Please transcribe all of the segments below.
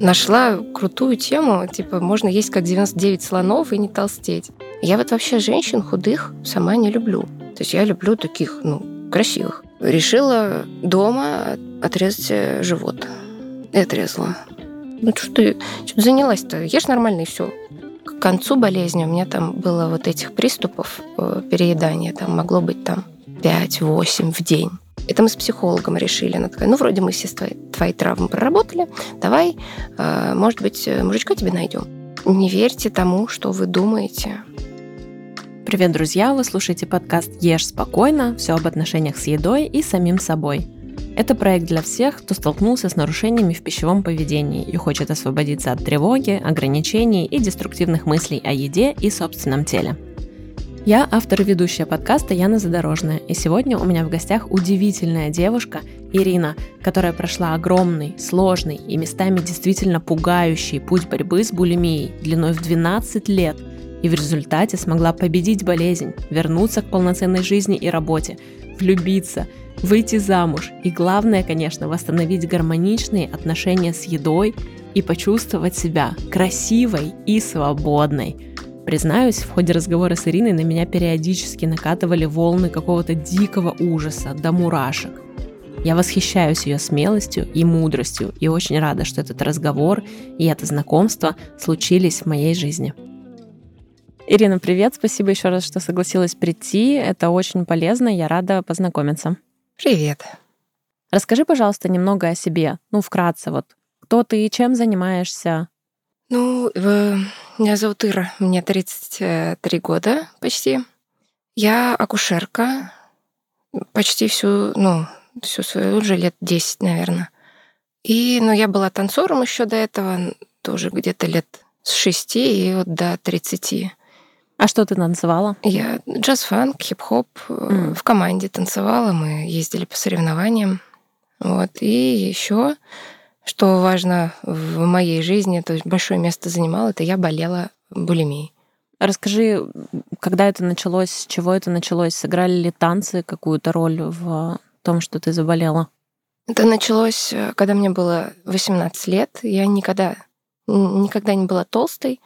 нашла крутую тему, типа, можно есть как 99 слонов и не толстеть. Я вот вообще женщин худых сама не люблю. То есть я люблю таких, ну, красивых. Решила дома отрезать э, живот. И отрезала. Ну, что ты, что занялась-то? Ешь нормально и все. К концу болезни у меня там было вот этих приступов э, переедания. Там могло быть там 5-8 в день. Это мы с психологом решили. Она такая, ну, вроде мы все твои, твои травмы проработали, давай, э, может быть, мужичка тебе найдем. Не верьте тому, что вы думаете. Привет, друзья! Вы слушаете подкаст «Ешь спокойно. Все об отношениях с едой и самим собой». Это проект для всех, кто столкнулся с нарушениями в пищевом поведении и хочет освободиться от тревоги, ограничений и деструктивных мыслей о еде и собственном теле. Я автор и ведущая подкаста Яна Задорожная, и сегодня у меня в гостях удивительная девушка Ирина, которая прошла огромный, сложный и местами действительно пугающий путь борьбы с булимией длиной в 12 лет. И в результате смогла победить болезнь, вернуться к полноценной жизни и работе, влюбиться, выйти замуж и, главное, конечно, восстановить гармоничные отношения с едой и почувствовать себя красивой и свободной – Признаюсь, в ходе разговора с Ириной на меня периодически накатывали волны какого-то дикого ужаса до мурашек. Я восхищаюсь ее смелостью и мудростью и очень рада, что этот разговор и это знакомство случились в моей жизни. Ирина, привет, спасибо еще раз, что согласилась прийти. Это очень полезно, я рада познакомиться. Привет. Расскажи, пожалуйста, немного о себе. Ну, вкратце, вот кто ты и чем занимаешься? Ну, меня зовут Ира, мне 33 года почти. Я акушерка почти всю, ну, всю свою, уже лет 10, наверное. И, ну, я была танцором еще до этого, тоже где-то лет с 6 и вот до 30. А что ты танцевала? Я джаз-фанк, хип-хоп. Mm. В команде танцевала, мы ездили по соревнованиям. Вот. И еще что важно в моей жизни, то есть большое место занимало, это я болела булимией. Расскажи, когда это началось, с чего это началось? Сыграли ли танцы какую-то роль в том, что ты заболела? Это началось, э, когда мне было 18 лет. Я никогда, никогда не была толстой.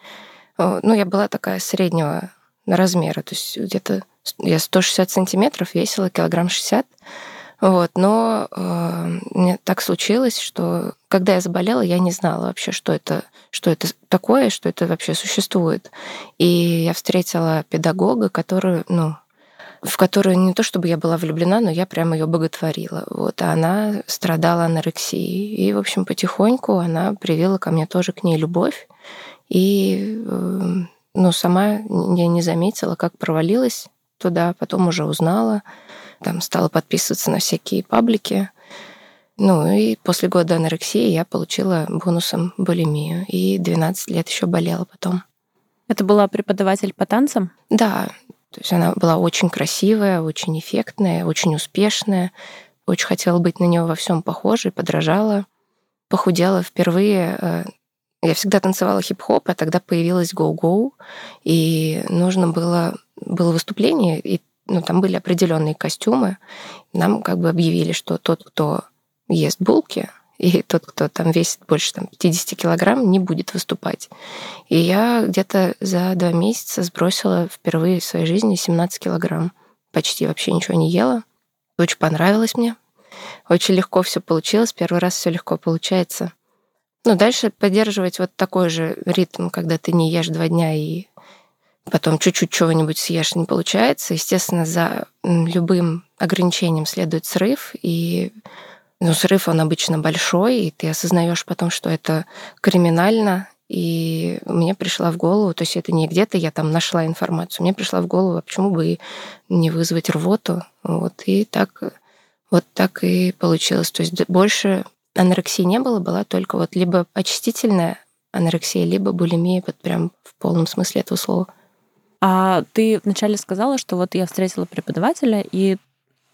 Ну, я была такая среднего размера. То есть где-то я 160 сантиметров весила, килограмм 60. Вот, но э, так случилось, что когда я заболела, я не знала вообще, что это, что это такое, что это вообще существует. И я встретила педагога, который, ну, в которую не то чтобы я была влюблена, но я прямо ее боготворила. Вот, а она страдала анорексией. И, в общем, потихоньку она привела ко мне тоже к ней любовь. И э, ну, сама я не заметила, как провалилась туда, потом уже узнала там стала подписываться на всякие паблики. Ну и после года анорексии я получила бонусом булимию. И 12 лет еще болела потом. Это была преподаватель по танцам? Да. То есть она была очень красивая, очень эффектная, очень успешная. Очень хотела быть на нее во всем похожей, подражала. Похудела впервые. Э, я всегда танцевала хип-хоп, а тогда появилась гоу-гоу, и нужно было, было выступление, и ну, там были определенные костюмы. Нам как бы объявили, что тот, кто ест булки, и тот, кто там весит больше там, 50 килограмм, не будет выступать. И я где-то за два месяца сбросила впервые в своей жизни 17 килограмм. Почти вообще ничего не ела. Очень понравилось мне. Очень легко все получилось. Первый раз все легко получается. Ну, дальше поддерживать вот такой же ритм, когда ты не ешь два дня и потом чуть-чуть чего-нибудь съешь, не получается. Естественно, за любым ограничением следует срыв, и ну, срыв, он обычно большой, и ты осознаешь потом, что это криминально, и мне пришла в голову, то есть это не где-то я там нашла информацию, мне пришла в голову, а почему бы и не вызвать рвоту, вот, и так, вот так и получилось. То есть больше анорексии не было, была только вот либо очистительная анорексия, либо булимия, вот прям в полном смысле этого слова. А ты вначале сказала, что вот я встретила преподавателя, и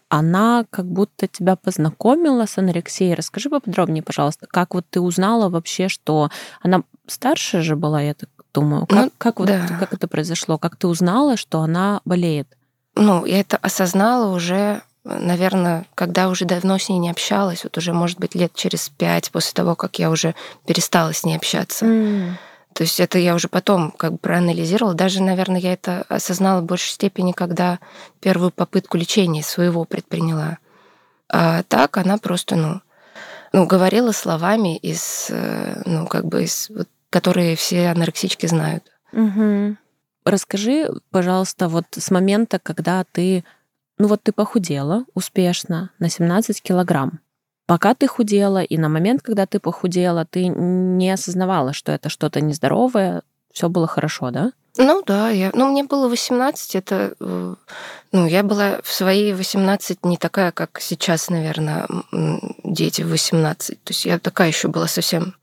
она как будто тебя познакомила с анорексией. Расскажи поподробнее, пожалуйста, как вот ты узнала вообще, что она старше же была, я так думаю. Как, ну, как, вот, да. как это произошло? Как ты узнала, что она болеет? Ну, я это осознала уже наверное, когда уже давно с ней не общалась, вот уже, может быть, лет через пять после того, как я уже перестала с ней общаться. Mm. То есть это я уже потом как бы проанализировала. Даже, наверное, я это осознала в большей степени, когда первую попытку лечения своего предприняла. А так она просто, ну, ну говорила словами из, э, ну, как бы из, вот, которые все анорексички знают. Угу. Расскажи, пожалуйста, вот с момента, когда ты, ну вот ты похудела успешно на 17 килограмм. Пока ты худела, и на момент, когда ты похудела, ты не осознавала, что это что-то нездоровое, все было хорошо, да? Ну да, я, ну мне было 18, это, э, ну я была в свои 18 не такая, как сейчас, наверное, дети в 18. То есть я такая еще была совсем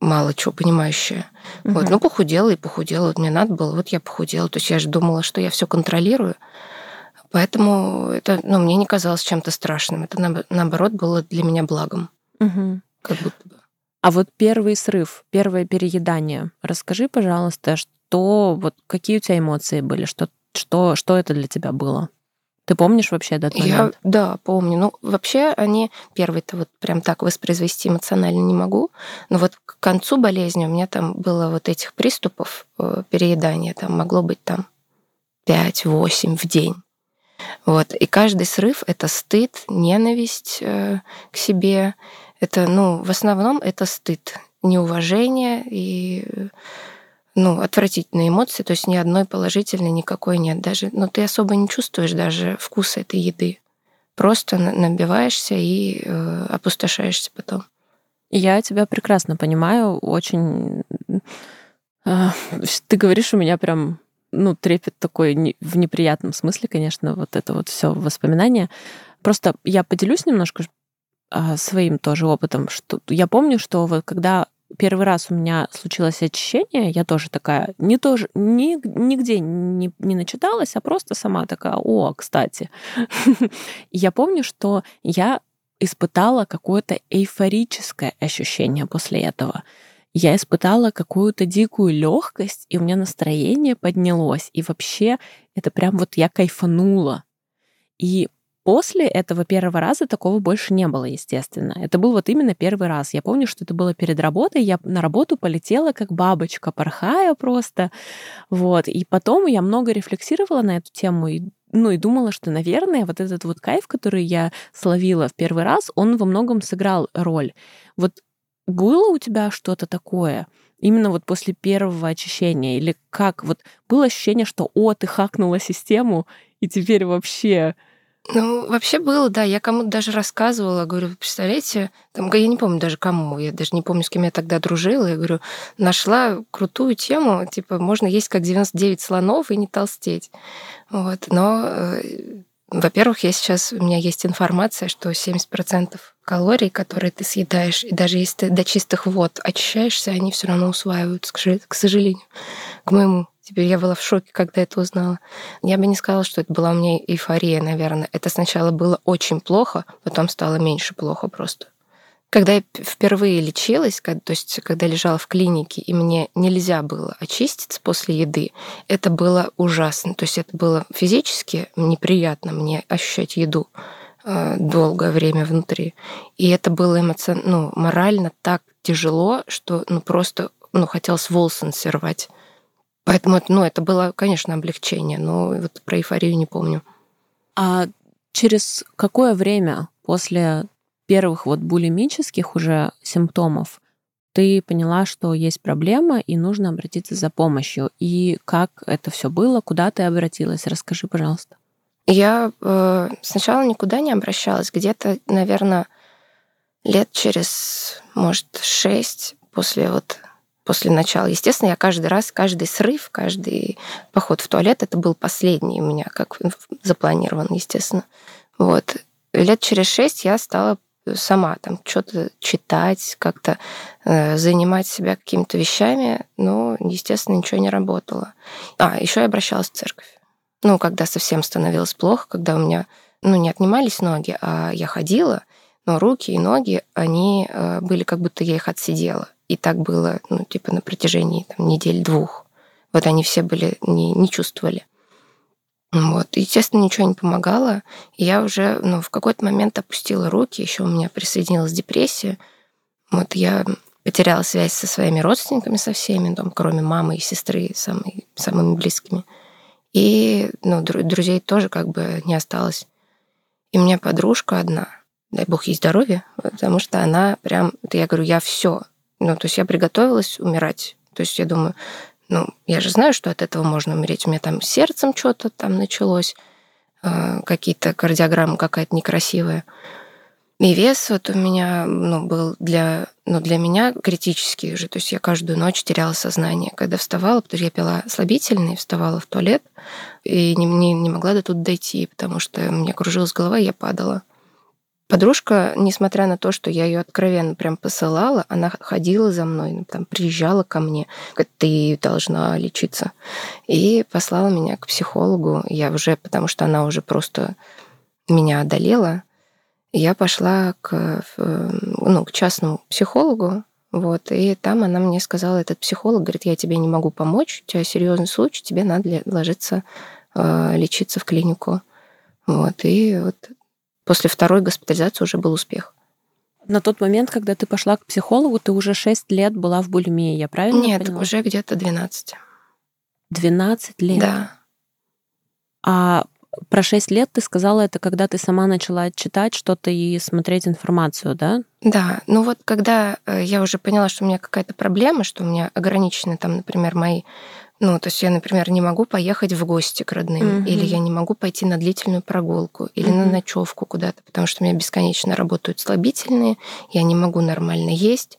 мало чего понимающая. Угу. Вот, ну похудела и похудела. Вот мне надо было, вот я похудела. То есть я же думала, что я все контролирую. Поэтому это ну, мне не казалось чем-то страшным. Это, наоборот, было для меня благом. Угу. Как будто бы. А вот первый срыв, первое переедание. Расскажи, пожалуйста, что, вот какие у тебя эмоции были, что, что, что это для тебя было? Ты помнишь вообще этот момент? Я, да, помню. Ну, вообще они, первый-то вот прям так воспроизвести эмоционально не могу, но вот к концу болезни у меня там было вот этих приступов э, переедания, там могло быть там 5-8 в день. Вот. И каждый срыв — это стыд, ненависть э, к себе. Это, ну, в основном это стыд, неуважение и ну, отвратительные эмоции, то есть ни одной положительной никакой нет. Даже, ну, ты особо не чувствуешь даже вкуса этой еды. Просто набиваешься и э, опустошаешься потом. Я тебя прекрасно понимаю, очень... Э, ты говоришь, у меня прям ну, трепет такой в неприятном смысле, конечно, вот это вот все воспоминания. Просто я поделюсь немножко а, своим тоже опытом, что я помню, что вот когда первый раз у меня случилось очищение, я тоже такая, не тоже, ни, нигде не, не начиталась, а просто сама такая, о, кстати. Я помню, что я испытала какое-то эйфорическое ощущение после этого я испытала какую-то дикую легкость, и у меня настроение поднялось. И вообще это прям вот я кайфанула. И после этого первого раза такого больше не было, естественно. Это был вот именно первый раз. Я помню, что это было перед работой. Я на работу полетела как бабочка, порхая просто. Вот. И потом я много рефлексировала на эту тему и ну и думала, что, наверное, вот этот вот кайф, который я словила в первый раз, он во многом сыграл роль. Вот было у тебя что-то такое? Именно вот после первого очищения? Или как? Вот было ощущение, что, о, ты хакнула систему, и теперь вообще... Ну, вообще было, да. Я кому-то даже рассказывала, говорю, представляете, там, я не помню даже кому, я даже не помню, с кем я тогда дружила. Я говорю, нашла крутую тему, типа, можно есть как 99 слонов и не толстеть. Вот. Но э, во-первых, я сейчас, у меня есть информация, что 70% калорий, которые ты съедаешь, и даже если ты до чистых вод очищаешься, они все равно усваиваются, к сожалению, к моему. Теперь я была в шоке, когда это узнала. Я бы не сказала, что это была у меня эйфория, наверное. Это сначала было очень плохо, потом стало меньше плохо просто. Когда я впервые лечилась, то есть когда лежала в клинике, и мне нельзя было очиститься после еды, это было ужасно. То есть это было физически неприятно мне ощущать еду долгое время внутри. И это было эмоционально, ну, морально так тяжело, что ну, просто ну, хотелось волосы насервать. Поэтому ну, это было, конечно, облегчение, но вот про эйфорию не помню. А через какое время после первых вот булимических уже симптомов ты поняла, что есть проблема и нужно обратиться за помощью. И как это все было, куда ты обратилась? Расскажи, пожалуйста. Я э, сначала никуда не обращалась. Где-то, наверное, лет через, может, шесть после вот после начала. Естественно, я каждый раз, каждый срыв, каждый поход в туалет, это был последний у меня, как запланирован, естественно. Вот. Лет через шесть я стала сама там что-то читать, как-то э, занимать себя какими-то вещами, но, естественно, ничего не работало. А, еще я обращалась в церковь. Ну, когда совсем становилось плохо, когда у меня, ну, не отнимались ноги, а я ходила, но руки и ноги, они э, были как будто я их отсидела. И так было, ну, типа на протяжении там, недель-двух. Вот они все были, не, не чувствовали. Вот. И, естественно, ничего не помогало. И я уже ну, в какой-то момент опустила руки, еще у меня присоединилась депрессия. Вот я потеряла связь со своими родственниками, со всеми, там, кроме мамы и сестры, самыми, самыми близкими. И ну, друзей тоже как бы не осталось. И у меня подружка одна, дай бог ей здоровья, потому что она прям, это я говорю, я все. Ну, то есть я приготовилась умирать. То есть я думаю, ну, я же знаю, что от этого можно умереть. У меня там сердцем что-то там началось, э, какие-то кардиограммы какая-то некрасивая. И вес вот у меня ну, был для, ну, для меня критический уже. То есть я каждую ночь теряла сознание. Когда вставала, потому что я пила слабительные, вставала в туалет и не, не, не могла до тут дойти, потому что у меня кружилась голова, и я падала. Подружка, несмотря на то, что я ее откровенно прям посылала, она ходила за мной, ну, там, приезжала ко мне, говорит, ты должна лечиться. И послала меня к психологу. Я уже, потому что она уже просто меня одолела, я пошла к, ну, к частному психологу, вот, и там она мне сказала, этот психолог говорит, я тебе не могу помочь, у тебя серьезный случай, тебе надо ложиться, э, лечиться в клинику. Вот, и вот после второй госпитализации уже был успех. На тот момент, когда ты пошла к психологу, ты уже 6 лет была в булимии, я правильно Нет, поняла? уже где-то 12. 12 лет? Да. А про 6 лет ты сказала это, когда ты сама начала читать что-то и смотреть информацию, да? Да, ну вот когда э, я уже поняла, что у меня какая-то проблема, что у меня ограничены там, например, мои ну, то есть я, например, не могу поехать в гости к родным, mm-hmm. или я не могу пойти на длительную прогулку, или mm-hmm. на ночевку куда-то, потому что у меня бесконечно работают слабительные, я не могу нормально есть.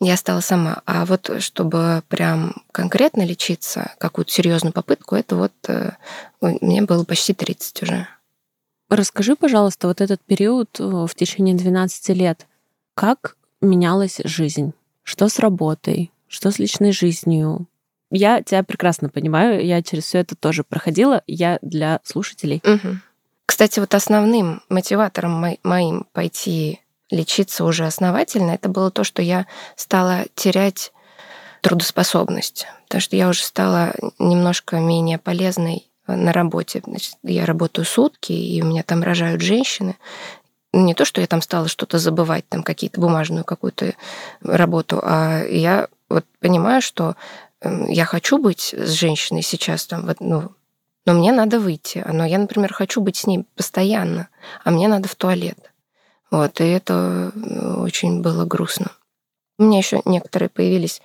Я стала сама. А вот чтобы прям конкретно лечиться, какую-то серьезную попытку, это вот э, мне было почти 30 уже. Расскажи, пожалуйста, вот этот период э, в течение 12 лет, как менялась жизнь? Что с работой? Что с личной жизнью? Я тебя прекрасно понимаю, я через все это тоже проходила, я для слушателей. Угу. Кстати, вот основным мотиватором моим пойти лечиться уже основательно, это было то, что я стала терять трудоспособность, потому что я уже стала немножко менее полезной на работе. Значит, я работаю сутки, и у меня там рожают женщины. Не то, что я там стала что-то забывать, там какие-то бумажную какую-то работу, а я вот понимаю, что Эм, я хочу быть с женщиной сейчас там, ну, но мне надо выйти. Но я, например, хочу быть с ней постоянно, а мне надо в туалет. Вот, и это э, очень было грустно. У меня еще некоторые появились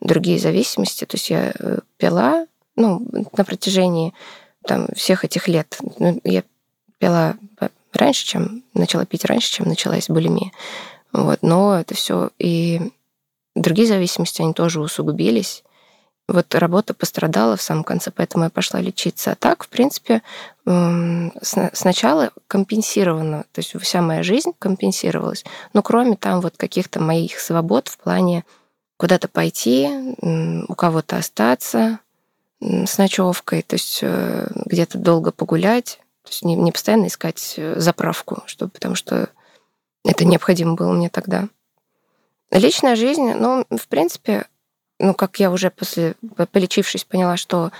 другие зависимости. То есть я э, пила, ну, на протяжении там, всех этих лет. Ну, я пила раньше, чем начала пить раньше, чем началась булимия. Вот, но это все и другие зависимости, они тоже усугубились. Вот работа пострадала в самом конце, поэтому я пошла лечиться. А так, в принципе, сначала компенсировано, то есть вся моя жизнь компенсировалась, но кроме там вот каких-то моих свобод в плане куда-то пойти, у кого-то остаться с ночевкой, то есть э, где-то долго погулять, то есть не, постоянно искать э, заправку, чтобы, потому что это необходимо было мне тогда. Личная жизнь, ну, в принципе, ну, как я уже после, полечившись, поняла, что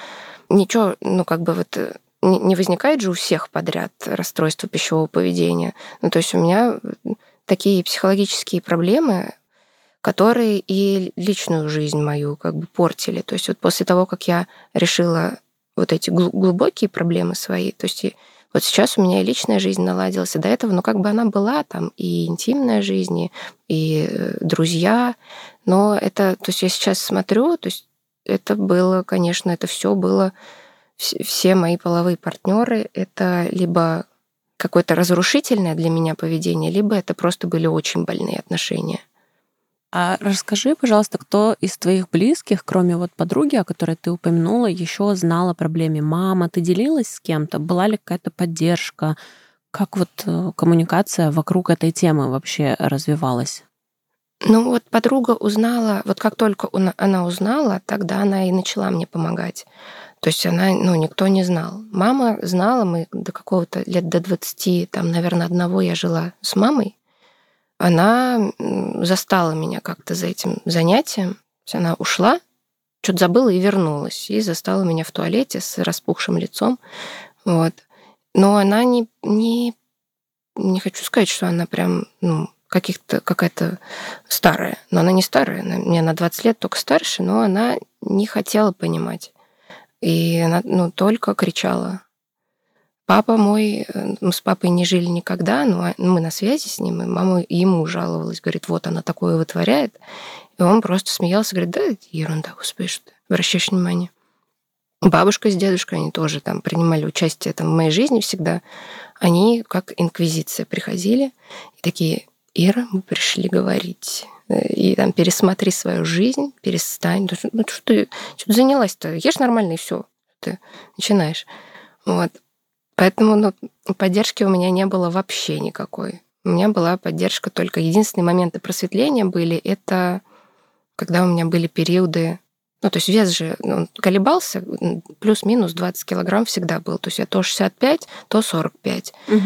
ничего, ну, как бы вот э, не возникает же у всех подряд расстройство пищевого поведения. Ну, то есть у меня такие психологические проблемы, которые и личную жизнь мою как бы портили. То есть вот после того, как я решила вот эти глубокие проблемы свои, то есть вот сейчас у меня и личная жизнь наладилась, и до этого, ну, как бы она была там и интимная жизнь, и э, друзья, но это, то есть я сейчас смотрю, то есть это было, конечно, это все было, все мои половые партнеры, это либо какое-то разрушительное для меня поведение, либо это просто были очень больные отношения. А расскажи, пожалуйста, кто из твоих близких, кроме вот подруги, о которой ты упомянула, еще знал о проблеме? Мама, ты делилась с кем-то? Была ли какая-то поддержка? Как вот э, коммуникация вокруг этой темы вообще развивалась? Ну вот подруга узнала, вот как только она узнала, тогда она и начала мне помогать. То есть она, ну, никто не знал. Мама знала, мы до какого-то лет до 20, там, наверное, одного я жила с мамой. Она застала меня как-то за этим занятием. Она ушла, что-то забыла и вернулась. И застала меня в туалете с распухшим лицом. Вот. Но она не, не, не хочу сказать, что она прям, ну, каких-то какая-то старая. Но она не старая, она, мне на 20 лет только старше, но она не хотела понимать. И она ну, только кричала. Папа мой, э, мы с папой не жили никогда, но мы на связи с ним, и мама ему жаловалась, говорит, вот она такое вытворяет. И он просто смеялся, говорит, да, ерунда, господи, что ты обращаешь внимание. Бабушка с дедушкой, они тоже там принимали участие там, в моей жизни всегда. Они как инквизиция приходили и такие, Ира, мы пришли говорить. И там пересмотри свою жизнь, перестань. Ну что ты, что ты занялась-то? Ешь нормально и все. Ты начинаешь. Вот. Поэтому ну, поддержки у меня не было вообще никакой. У меня была поддержка только единственные моменты просветления были это когда у меня были периоды ну, то есть вес же ну, колебался, плюс-минус 20 килограмм всегда был. То есть я то 65, то 45. Угу.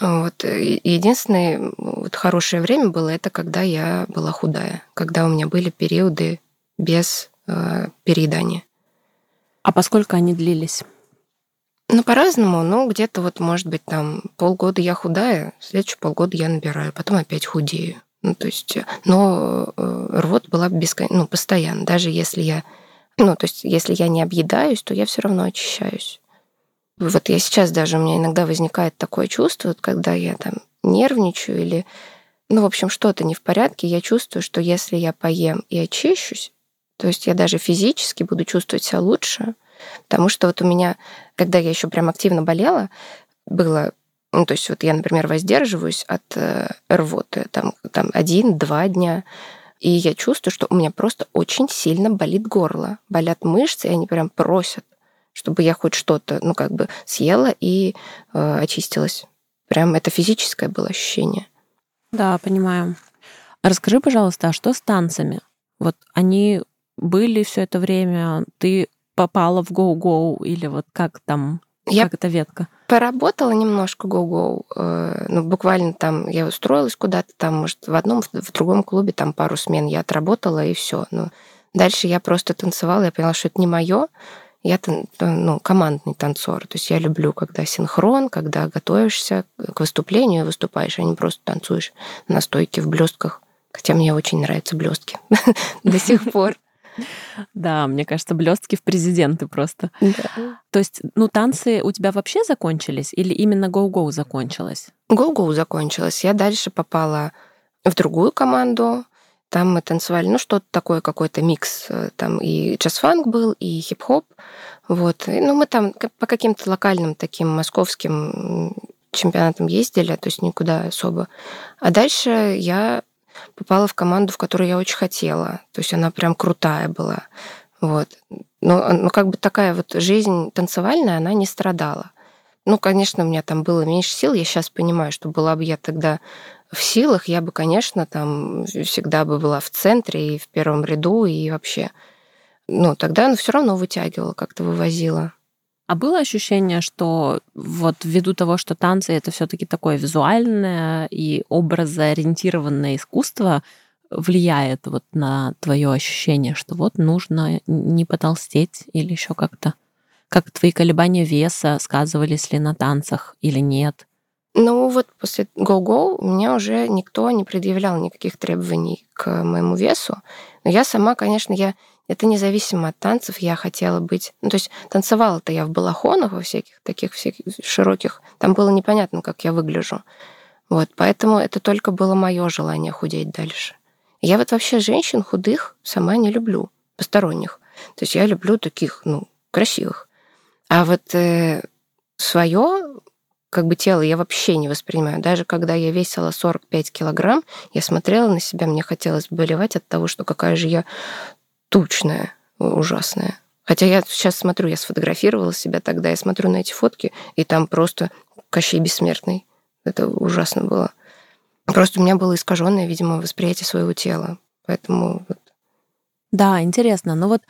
Вот. И единственное вот хорошее время было это, когда я была худая, когда у меня были периоды без э, переедания. А поскольку они длились? Ну, по-разному. Ну, где-то вот, может быть, там полгода я худая, следующие полгода я набираю, потом опять худею. Ну, то есть, но э, рвот была бескон... ну, постоянно. Даже если я ну, то есть, если я не объедаюсь, то я все равно очищаюсь. Вот я сейчас даже, у меня иногда возникает такое чувство, вот когда я там нервничаю или, ну, в общем, что-то не в порядке, я чувствую, что если я поем и очищусь, то есть я даже физически буду чувствовать себя лучше, потому что вот у меня, когда я еще прям активно болела, было ну, то есть вот я, например, воздерживаюсь от э, рвоты там, там один-два дня, и я чувствую, что у меня просто очень сильно болит горло. Болят мышцы, и они прям просят, чтобы я хоть что-то, ну, как бы съела и э, очистилась. Прям это физическое было ощущение. Да, понимаю. Расскажи, пожалуйста, а что с танцами? Вот они были все это время, ты попала в Go-Go или вот как там я как эта ветка? Поработала немножко go-go. Э, ну, буквально там я устроилась куда-то, там, может, в одном, в другом клубе, там пару смен я отработала, и все. Но дальше я просто танцевала, я поняла, что это не мое. Я ну, командный танцор. То есть я люблю, когда синхрон, когда готовишься к выступлению и выступаешь, а не просто танцуешь на стойке в блестках. Хотя мне очень нравятся блестки до сих пор. Да, мне кажется, блестки в президенты просто. Да. То есть, ну, танцы у тебя вообще закончились или именно гоу-гоу закончилось? Гоу-гоу закончилось. Я дальше попала в другую команду. Там мы танцевали, ну, что-то такое, какой-то микс. Там и джаз-фанк был, и хип-хоп. Вот. И, ну, мы там по каким-то локальным таким московским чемпионатам ездили, то есть никуда особо. А дальше я попала в команду, в которую я очень хотела. То есть она прям крутая была. Вот. Но, но как бы такая вот жизнь танцевальная, она не страдала. Ну, конечно, у меня там было меньше сил. Я сейчас понимаю, что была бы я тогда в силах, я бы, конечно, там всегда бы была в центре и в первом ряду, и вообще. Ну, тогда она все равно вытягивала, как-то вывозила. А было ощущение, что вот ввиду того, что танцы это все-таки такое визуальное и образоориентированное искусство, влияет вот на твое ощущение, что вот нужно не потолстеть или еще как-то? Как твои колебания веса сказывались ли на танцах или нет? Ну вот после Go-Go меня уже никто не предъявлял никаких требований к моему весу. Но я сама, конечно, я это независимо от танцев, я хотела быть... Ну, то есть танцевала-то я в балахонах во всяких таких всяких широких. Там было непонятно, как я выгляжу. Вот, поэтому это только было мое желание худеть дальше. Я вот вообще женщин худых сама не люблю, посторонних. То есть я люблю таких, ну, красивых. А вот э, свое как бы тело я вообще не воспринимаю. Даже когда я весила 45 килограмм, я смотрела на себя, мне хотелось болевать от того, что какая же я тучная, ужасная. Хотя я сейчас смотрю, я сфотографировала себя тогда, я смотрю на эти фотки, и там просто Кощей Бессмертный. Это ужасно было. Просто у меня было искаженное, видимо, восприятие своего тела. Поэтому вот. Да, интересно. Но вот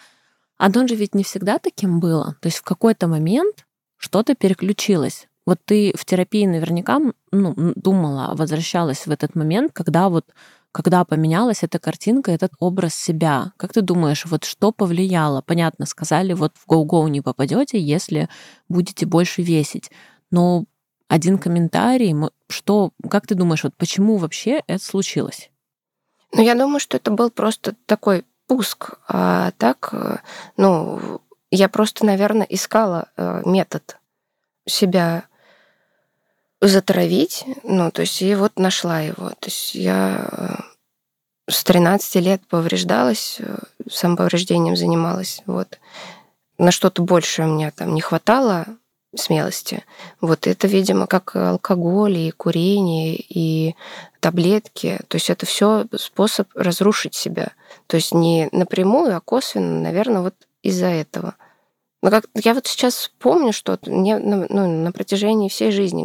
оно же ведь не всегда таким было. То есть в какой-то момент что-то переключилось. Вот ты в терапии наверняка ну, думала, возвращалась в этот момент, когда вот когда поменялась эта картинка, этот образ себя? Как ты думаешь, вот что повлияло? Понятно, сказали, вот в Go-Go не попадете, если будете больше весить. Но один комментарий, что, как ты думаешь, вот почему вообще это случилось? Ну, я думаю, что это был просто такой пуск. А так, э, ну, я просто, наверное, искала э, метод себя затравить, ну, то есть и вот нашла его. То есть я э, с 13 лет повреждалась, самоповреждением занималась, вот. На что-то большее у меня там не хватало, смелости. Вот это, видимо, как алкоголь и курение и таблетки. То есть это все способ разрушить себя. То есть не напрямую, а косвенно, наверное, вот из-за этого. Но как я вот сейчас помню, что мне ну, на протяжении всей жизни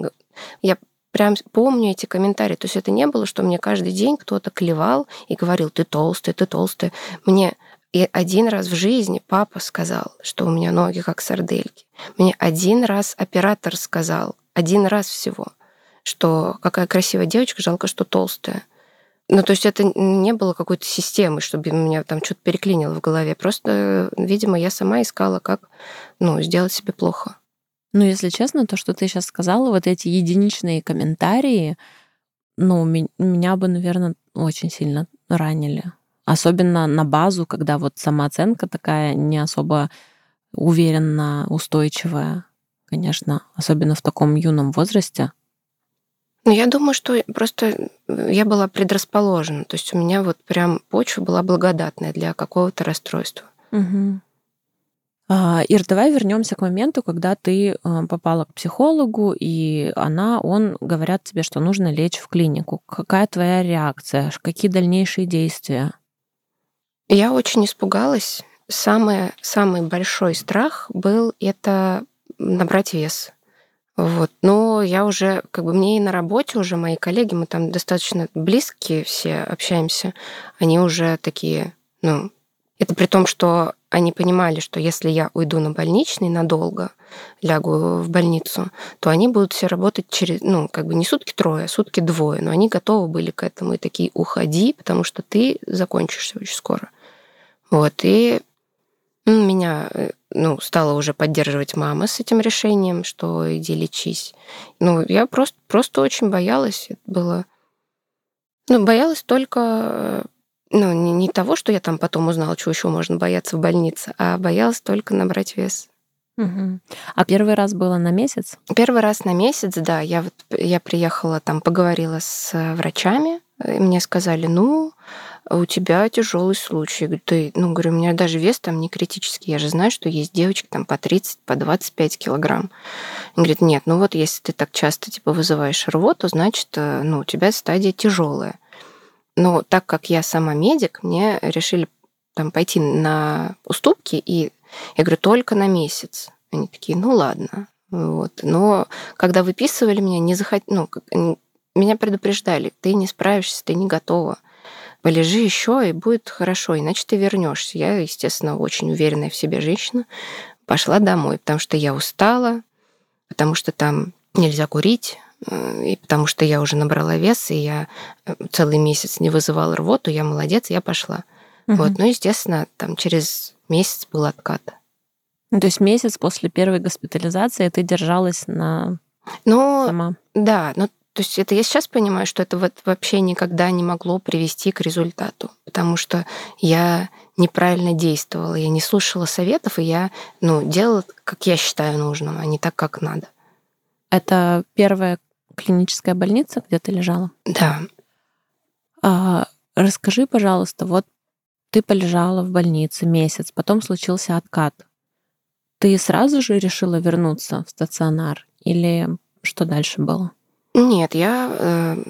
я прям помню эти комментарии. То есть это не было, что мне каждый день кто-то клевал и говорил, ты толстый, ты толстый. Мне и один раз в жизни папа сказал, что у меня ноги как сардельки. Мне один раз оператор сказал, один раз всего, что какая красивая девочка, жалко, что толстая. Ну, то есть это не было какой-то системы, чтобы меня там что-то переклинило в голове. Просто, видимо, я сама искала, как ну, сделать себе плохо. Ну, если честно, то, что ты сейчас сказала, вот эти единичные комментарии, ну, меня бы, наверное, очень сильно ранили. Особенно на базу, когда вот самооценка такая не особо уверенно устойчивая, конечно, особенно в таком юном возрасте. Ну, я думаю, что просто я была предрасположена. То есть у меня вот прям почва была благодатная для какого-то расстройства. Угу. А, Ир, давай вернемся к моменту, когда ты а, попала к психологу, и она, он говорят тебе, что нужно лечь в клинику. Какая твоя реакция? Какие дальнейшие действия? Я очень испугалась. Самый, самый большой страх был это набрать вес. Вот. Но я уже, как бы мне и на работе уже мои коллеги, мы там достаточно близкие все общаемся, они уже такие, ну, это при том, что они понимали, что если я уйду на больничный надолго, лягу в больницу, то они будут все работать через, ну, как бы не сутки трое, а сутки двое, но они готовы были к этому и такие, уходи, потому что ты закончишься очень скоро. Вот, и меня э, ну, стала уже поддерживать мама с этим решением, что иди лечись. Ну, я просто, просто очень боялась. Это было... Ну, боялась только э, ну, не, не того, что я там потом узнала, чего еще можно бояться в больнице, а боялась только набрать вес. Угу. А первый раз было на месяц? Первый раз на месяц, да. Я вот я приехала там, поговорила с врачами, и мне сказали, ну, у тебя тяжелый случай. Я говорю, ты, ну, говорю, у меня даже вес там не критический. Я же знаю, что есть девочки там по 30, по 25 килограмм. Он говорит, нет, ну вот если ты так часто типа вызываешь рвоту, значит, э, ну, у тебя стадия тяжелая. Но так как я сама медик, мне решили там пойти на уступки, и я говорю, только на месяц. Они такие, ну ладно. Вот. Но когда выписывали меня, не захот... ну, меня предупреждали, ты не справишься, ты не готова полежи еще, и будет хорошо, иначе ты вернешься. Я, естественно, очень уверенная в себе женщина, пошла домой, потому что я устала, потому что там нельзя курить, и потому что я уже набрала вес, и я э, целый месяц не вызывала рвоту, я молодец, я пошла. Угу. Вот, ну, естественно, там через месяц был откат. Ну, то есть месяц после первой госпитализации ты держалась на ну, сама? Да, но то есть это я сейчас понимаю, что это вот вообще никогда не могло привести к результату, потому что я неправильно действовала, я не слушала советов, и я ну, делала, как я считаю нужным, а не так, как надо. Это первая клиническая больница, где ты лежала? Да. А, расскажи, пожалуйста, вот ты полежала в больнице месяц, потом случился откат. Ты сразу же решила вернуться в стационар или что дальше было? Нет, я э,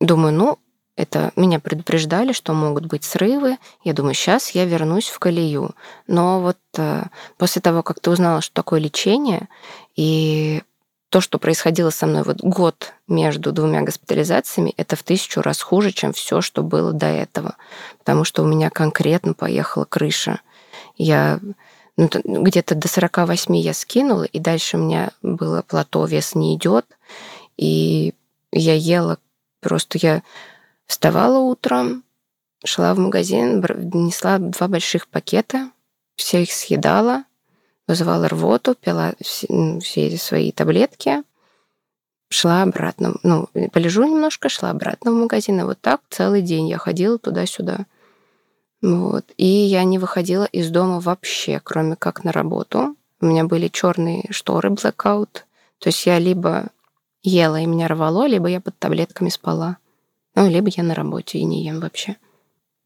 думаю, ну, это меня предупреждали, что могут быть срывы. Я думаю, сейчас я вернусь в колею. Но вот э, после того, как ты узнала, что такое лечение, и то, что происходило со мной вот год между двумя госпитализациями, это в тысячу раз хуже, чем все, что было до этого. Потому что у меня конкретно поехала крыша. Я ну, где-то до 48 я скинула, и дальше у меня было плато, вес не идет. И я ела просто, я Вставала утром, шла в магазин, несла два больших пакета, все их съедала, вызывала рвоту, пила все, все свои таблетки, шла обратно. Ну, полежу немножко, шла обратно в магазин. И вот так целый день я ходила туда-сюда. Вот. И я не выходила из дома вообще, кроме как на работу. У меня были черные шторы, blackout. То есть я либо ела и меня рвало, либо я под таблетками спала. Ну, либо я на работе и не ем вообще.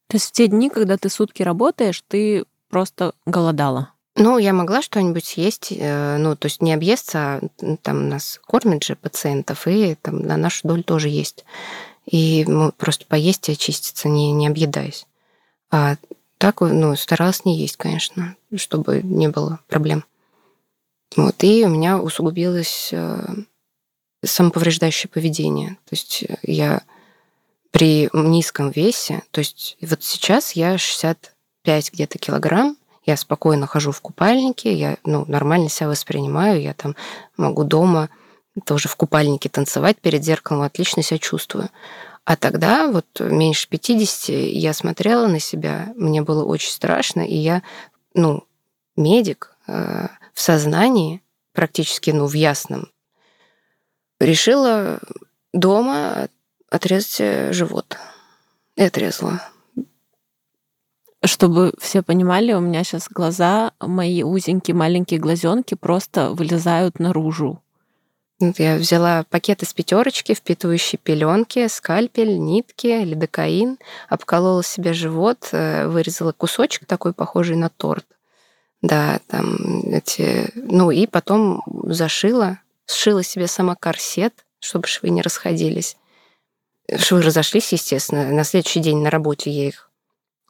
То есть в те дни, когда ты сутки работаешь, ты просто голодала? Ну, я могла что-нибудь съесть, э, ну, то есть не объесться, а там нас кормят же пациентов, и там на нашу долю тоже есть. И ну, просто поесть и очиститься, не, не объедаясь. А так, ну, старалась не есть, конечно, чтобы не было проблем. Вот, и у меня усугубилось э, самоповреждающее поведение. То есть я при низком весе, то есть вот сейчас я 65 где-то килограмм, я спокойно хожу в купальнике, я ну, нормально себя воспринимаю, я там могу дома тоже в купальнике танцевать перед зеркалом, отлично себя чувствую. А тогда, вот меньше 50, я смотрела на себя, мне было очень страшно, и я, ну, медик э, в сознании, практически, ну, в ясном, решила дома отрезать э, живот. И отрезала. Чтобы все понимали, у меня сейчас глаза, мои узенькие маленькие глазенки просто вылезают наружу. Я взяла пакет из пятерочки, впитывающие пеленки, скальпель, нитки, лидокаин, обколола себе живот, э, вырезала кусочек такой, похожий на торт. Да, там эти... Ну и потом зашила, сшила себе сама корсет, чтобы швы не расходились. Швы разошлись, естественно. На следующий день на работе я их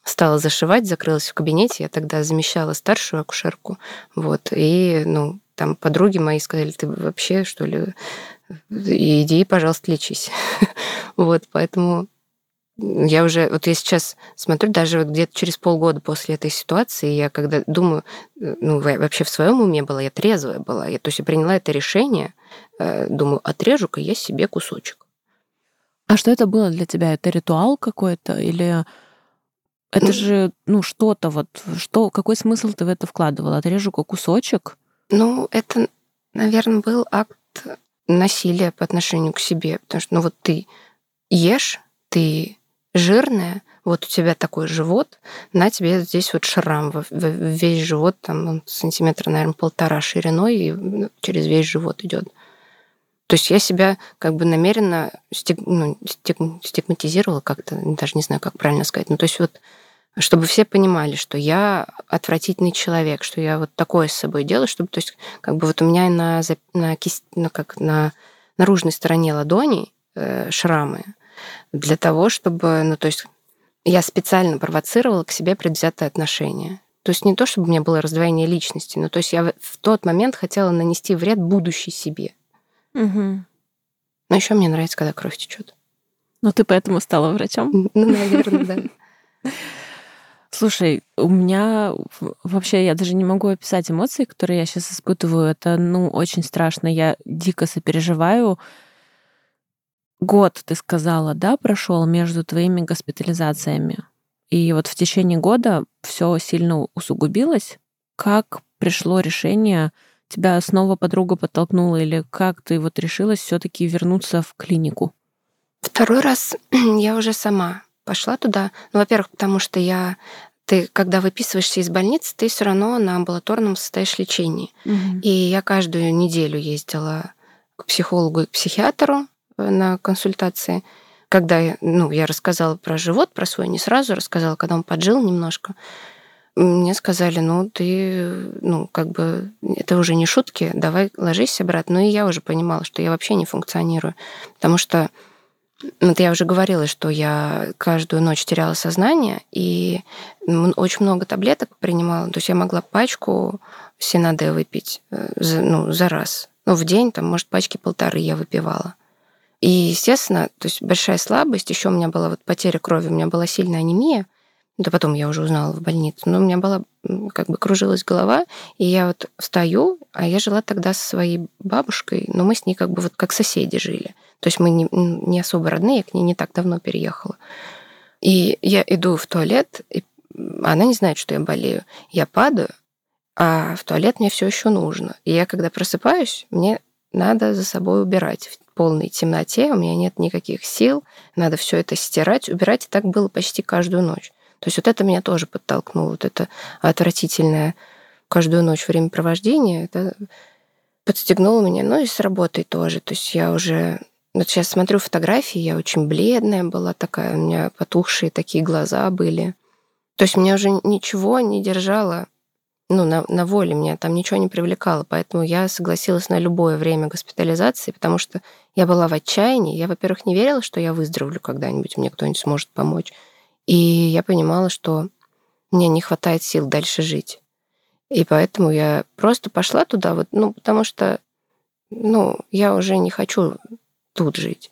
стала зашивать, закрылась в кабинете. Я тогда замещала старшую акушерку. Вот. И, ну, там подруги мои сказали, ты вообще, что ли, иди, пожалуйста, лечись. вот, поэтому я уже, вот я сейчас смотрю, даже вот где-то через полгода после этой ситуации, я когда думаю, ну, вообще в своем уме была, я трезвая была, я, то есть я приняла это решение, э, думаю, отрежу-ка я себе кусочек. А что это было для тебя? Это ритуал какой-то или это же, ну, что-то вот, что, какой смысл ты в это вкладывала? Отрежу-ка кусочек? Ну, это, наверное, был акт насилия по отношению к себе, потому что, ну, вот ты ешь, ты жирная, вот у тебя такой живот, на тебе здесь вот шрам, весь живот, там сантиметра, наверное, полтора шириной, и ну, через весь живот идет. То есть я себя как бы намеренно стиг, ну, стиг, стигматизировала как-то, даже не знаю, как правильно сказать. Ну, то есть вот чтобы все понимали, что я отвратительный человек, что я вот такое с собой делаю, чтобы, то есть, как бы вот у меня на, на, кисть, ну, как на наружной стороне ладони э, шрамы для того, чтобы, ну, то есть, я специально провоцировала к себе предвзятое отношение. То есть не то, чтобы у меня было раздвоение личности, но то есть я в тот момент хотела нанести вред будущей себе. Угу. Но еще мне нравится, когда кровь течет. Ну, ты поэтому стала врачом? Ну, наверное, да. Слушай, у меня вообще я даже не могу описать эмоции, которые я сейчас испытываю. Это, ну, очень страшно. Я дико сопереживаю. Год, ты сказала, да, прошел между твоими госпитализациями. И вот в течение года все сильно усугубилось. Как пришло решение тебя снова подруга подтолкнула или как ты вот решилась все-таки вернуться в клинику? Второй раз я уже сама пошла туда. Ну, во-первых, потому что я ты, когда выписываешься из больницы, ты все равно на амбулаторном состоишь лечении. Угу. И я каждую неделю ездила к психологу и к психиатру э, на консультации. Когда ну, я рассказала про живот, про свой, не сразу рассказала, когда он поджил немножко мне сказали, ну, ты, ну, как бы, это уже не шутки, давай ложись обратно. Ну, и я уже понимала, что я вообще не функционирую. Потому что, вот я уже говорила, что я каждую ночь теряла сознание, и очень много таблеток принимала. То есть я могла пачку Синаде выпить э, за, ну, за раз. Ну, в день, там, может, пачки полторы я выпивала. И, естественно, то есть большая слабость, еще у меня была вот потеря крови, у меня была сильная анемия, да потом я уже узнала в больнице. Но у меня была как бы кружилась голова, и я вот встаю, а я жила тогда со своей бабушкой, но мы с ней как бы вот как соседи жили. То есть мы не, не особо родные, я к ней не так давно переехала. И я иду в туалет, и она не знает, что я болею. Я падаю, а в туалет мне все еще нужно. И я, когда просыпаюсь, мне надо за собой убирать в полной темноте, у меня нет никаких сил, надо все это стирать, убирать. И так было почти каждую ночь. То есть вот это меня тоже подтолкнуло, вот это отвратительное каждую ночь времяпровождение, это подстегнуло меня, ну и с работой тоже. То есть я уже вот сейчас смотрю фотографии, я очень бледная была такая, у меня потухшие такие глаза были. То есть меня уже ничего не держало ну, на, на воле, меня там ничего не привлекало, поэтому я согласилась на любое время госпитализации, потому что я была в отчаянии. Я, во-первых, не верила, что я выздоровлю когда-нибудь, мне кто-нибудь сможет помочь. И я понимала, что мне не хватает сил дальше жить. И поэтому я просто пошла туда, вот, ну, потому что, ну, я уже не хочу тут жить.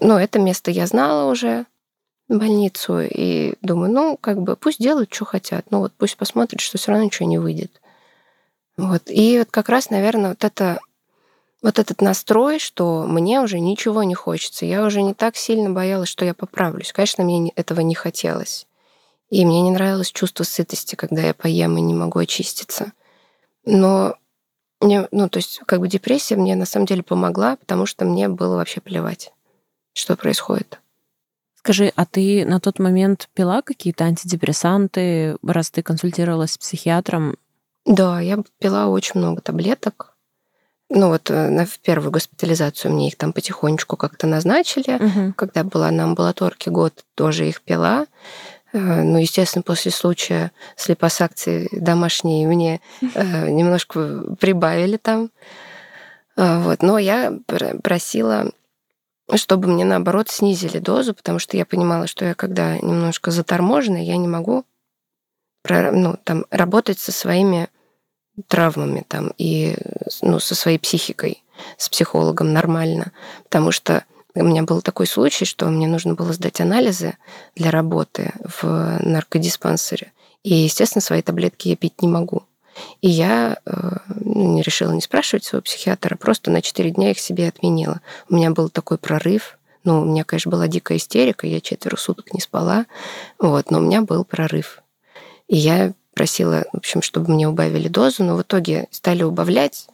Но это место я знала уже, больницу, и думаю, ну, как бы пусть делают, что хотят, ну вот пусть посмотрят, что все равно ничего не выйдет. Вот. И вот как раз, наверное, вот это вот этот настрой, что мне уже ничего не хочется. Я уже не так сильно боялась, что я поправлюсь. Конечно, мне этого не хотелось. И мне не нравилось чувство сытости, когда я поем и не могу очиститься. Но мне, ну, то есть, как бы депрессия мне на самом деле помогла, потому что мне было вообще плевать, что происходит. Скажи, а ты на тот момент пила какие-то антидепрессанты, раз ты консультировалась с психиатром? Да, я пила очень много таблеток. Ну вот э, на в первую госпитализацию мне их там потихонечку как-то назначили. Угу. Когда была на амбулаторке год, тоже их пила. Э, ну, естественно, после случая с липосакцией домашней мне э, немножко прибавили там. Вот. Но я просила чтобы мне, наоборот, снизили дозу, потому что я понимала, что я когда немножко заторможена, я не могу ну, там, работать со своими травмами там, и ну, со своей психикой, с психологом нормально. Потому что у меня был такой случай, что мне нужно было сдать анализы для работы в наркодиспансере. И, естественно, свои таблетки я пить не могу. И я э, ну, не решила не спрашивать своего психиатра, просто на 4 дня их себе отменила. У меня был такой прорыв. Ну, у меня, конечно, была дикая истерика, я четверо суток не спала, вот, но у меня был прорыв. И я просила, в общем, чтобы мне убавили дозу, но в итоге стали убавлять.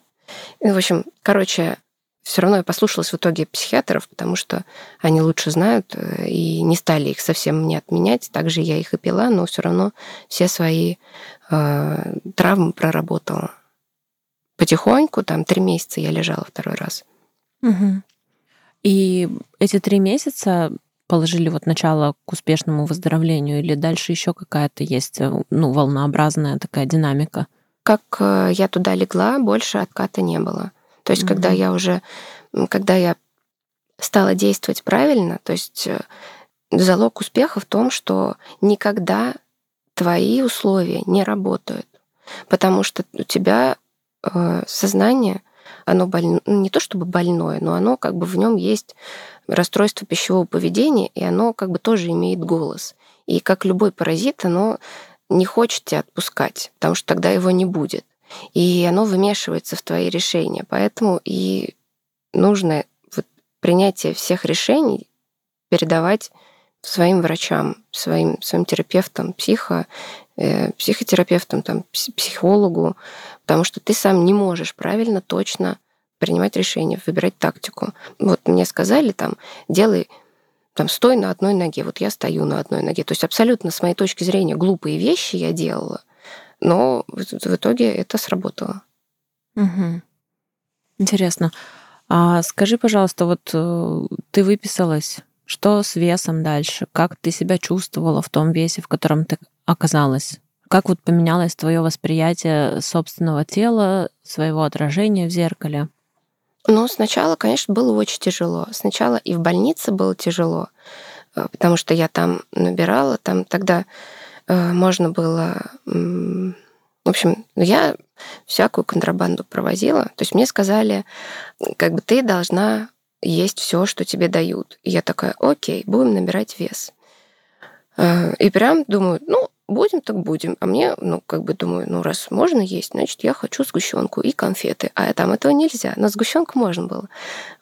И, в общем, короче, все равно я послушалась в итоге психиатров, потому что они лучше знают, э, и не стали их совсем мне отменять. Также я их и пила, но все равно все свои э, травмы проработала. Потихоньку, там три месяца я лежала второй раз. Угу. И эти три месяца положили вот начало к успешному выздоровлению, или дальше еще какая-то есть э, ну, волнообразная такая динамика? Как э, я туда легла, больше отката не было. То есть, mm когда я уже, когда я стала действовать правильно, то есть э, залог успеха в том, что никогда твои условия не работают, потому что у тебя сознание, оно больно, ну, не то чтобы больное, но оно как бы в нем есть расстройство пищевого поведения, и оно как бы тоже имеет голос. И как любой паразит, оно не хочет тебя отпускать, потому что тогда его не будет и оно вымешивается в твои решения. Поэтому и нужно вот принятие всех решений передавать своим врачам, своим, своим терапевтам, психо, психотерапевтам, там, психологу, потому что ты сам не можешь правильно, точно принимать решения, выбирать тактику. Вот мне сказали там, делай там, стой на одной ноге. Вот я стою на одной ноге. То есть абсолютно, с моей точки зрения, глупые вещи я делала, но в, в итоге это сработало. Угу. Интересно. А скажи, пожалуйста, вот э, ты выписалась, что с весом дальше? Как ты себя чувствовала в том весе, в котором ты оказалась? Как вот поменялось твое восприятие собственного тела, своего отражения в зеркале? Ну, сначала, конечно, было очень тяжело. Сначала и в больнице было тяжело, э, потому что я там набирала, там тогда Э, можно было... В общем, я всякую контрабанду провозила. То есть мне сказали, как бы ты должна есть все, что тебе дают. И я такая, окей, будем набирать вес. Э, и прям думаю, ну, будем, так будем. А мне, ну, как бы думаю, ну, раз можно есть, значит, я хочу сгущенку и конфеты. А там этого нельзя. Но сгущенку можно было.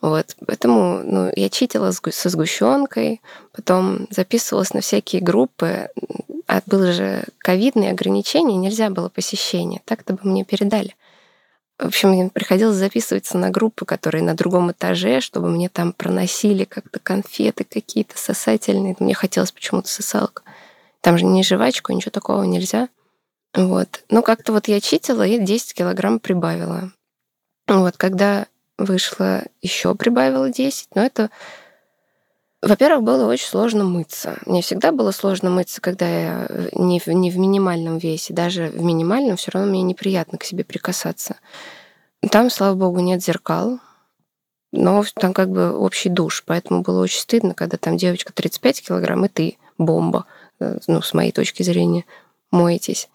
Вот. Поэтому, ну, я читила со сгущенкой, потом записывалась на всякие группы. А было же ковидные ограничения, нельзя было посещения. Так-то бы мне передали. В общем, мне приходилось записываться на группы, которые на другом этаже, чтобы мне там проносили как-то конфеты какие-то сосательные. Мне хотелось почему-то сосалок. Там же не жвачку, ничего такого нельзя. Вот. Ну, как-то вот я читила и 10 килограмм прибавила. Вот, когда вышла, еще прибавила 10, но это во-первых, было очень сложно мыться. Мне всегда было сложно мыться, когда я не в, не в минимальном весе. Даже в минимальном все равно мне неприятно к себе прикасаться. Там, слава богу, нет зеркал, но там как бы общий душ, поэтому было очень стыдно, когда там девочка 35 килограмм, и ты бомба, э, ну, с моей точки зрения, моетесь.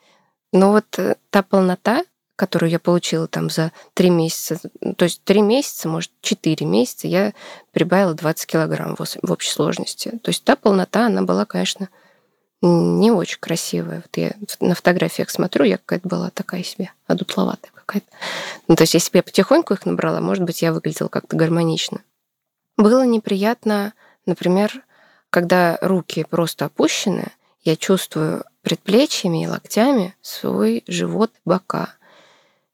Но вот э, та полнота, которую я получила там за три месяца, то есть три месяца, может, четыре месяца, я прибавила 20 килограмм в общей сложности. То есть та полнота, она была, конечно, не очень красивая. Вот я на фотографиях смотрю, я какая-то была такая себе, одутловатая какая-то. Ну, то есть если бы я потихоньку их набрала, может быть, я выглядела как-то гармонично. Было неприятно, например, когда руки просто опущены, я чувствую предплечьями и локтями свой живот, бока.